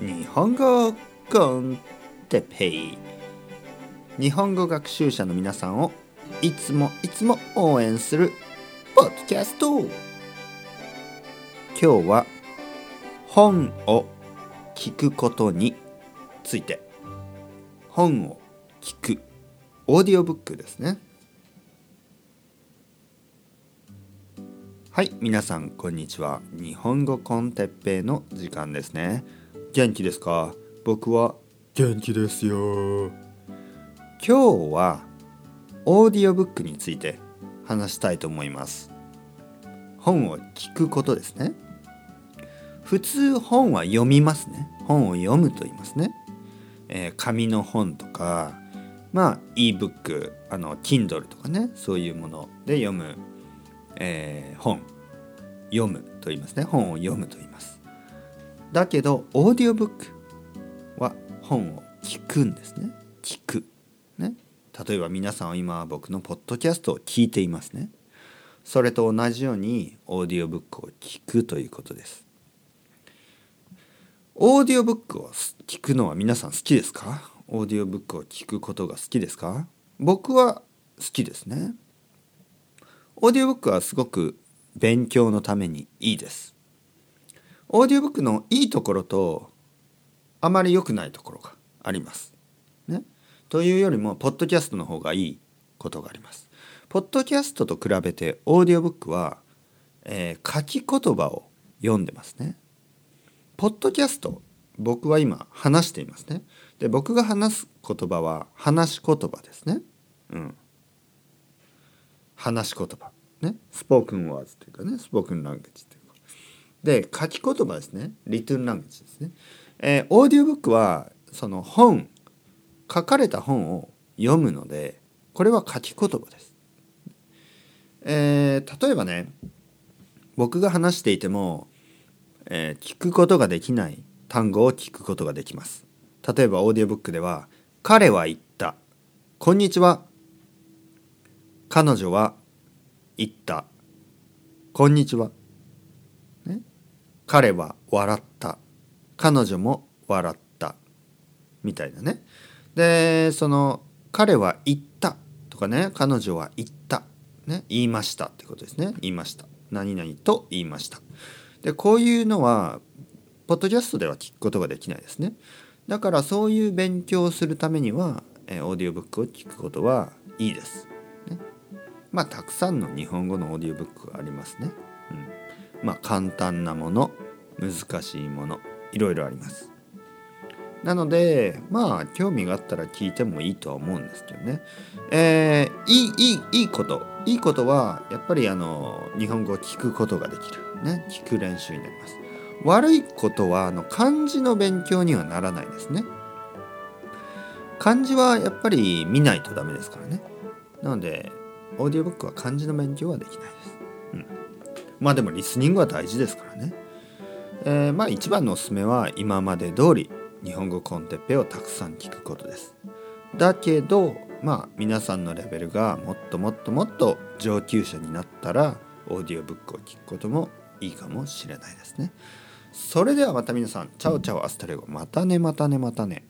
日本語コンテペイ日本語学習者の皆さんをいつもいつも応援するポッドキャスト。今日は本を聞くことについて。本を聞くオーディオブックですね。はい皆さんこんにちは。日本語コンテッペイの時間ですね。元気ですか？僕は。元気ですよ。今日は。オーディオブックについて。話したいと思います。本を聞くことですね。普通本は読みますね。本を読むと言いますね、えー、紙の本とか。まあ ebook あの Kindle とかね。そういうもので読む。えー、本。読むと言いますね。本を読むと言いますだけどオーディオブックは本を聞くんですね。聞く。ね。例えば皆さんは今僕のポッドキャストを聞いていますね。それと同じようにオーディオブックを聞くということです。オーディオブックを聞くのは皆さん好きですか？オーディオブックを聞くことが好きですか？僕は好きですね。オーディオブックはすごく勉強のためにいいです。オーディオブックのいいところとあまり良くないところがあります。ね、というよりもポッドキャストの方がいいことがあります。ポッドキャストと比べてオーディオブックは、えー、書き言葉を読んでますね。ポッドキャスト僕は今話していますね。で僕が話す言葉は話し言葉ですね。うん。話し言葉ねスポークンワーズというかねスポークンランゲージというかで書き言葉ですね。リトゥンランゲージですね、えー、オーディオブックはその本書かれた本を読むのでこれは書き言葉です、えー、例えばね僕が話していても、えー、聞くことができない単語を聞くことができます。例えばオーディオブックでは彼は言った。こんにちは。彼女は言った。こんにちは。彼は笑った。彼女も笑った。みたいなね。で、その、彼は言ったとかね、彼女は言った。ね、言いましたってことですね。言いました。何々と言いました。で、こういうのは、ポッドキャストでは聞くことができないですね。だからそういう勉強をするためには、えオーディオブックを聞くことはいいです。ねまあたくさんの日本語のオーディオブックがありますね。まあ簡単なもの難しいものいろいろあります。なのでまあ興味があったら聞いてもいいとは思うんですけどね。えー、いいいいいいこといいことはやっぱりあの日本語を聞くことができる。ね聞く練習になります。悪いことはあの漢字の勉強にはならないですね。漢字はやっぱり見ないとダメですからね。なのでオーディオブックは漢字の勉強はできないです。うん、まあでもリスニングは大事ですからね。えー、まあ一番のおすすめは今まで通り日本語コンテッペをたくさん聞くことです。だけどまあ皆さんのレベルがもっともっともっと上級者になったらオーディオブックを聞くこともいいかもしれないですね。それではまた皆さん、 chao chao hasta luego、またねまたねまたね。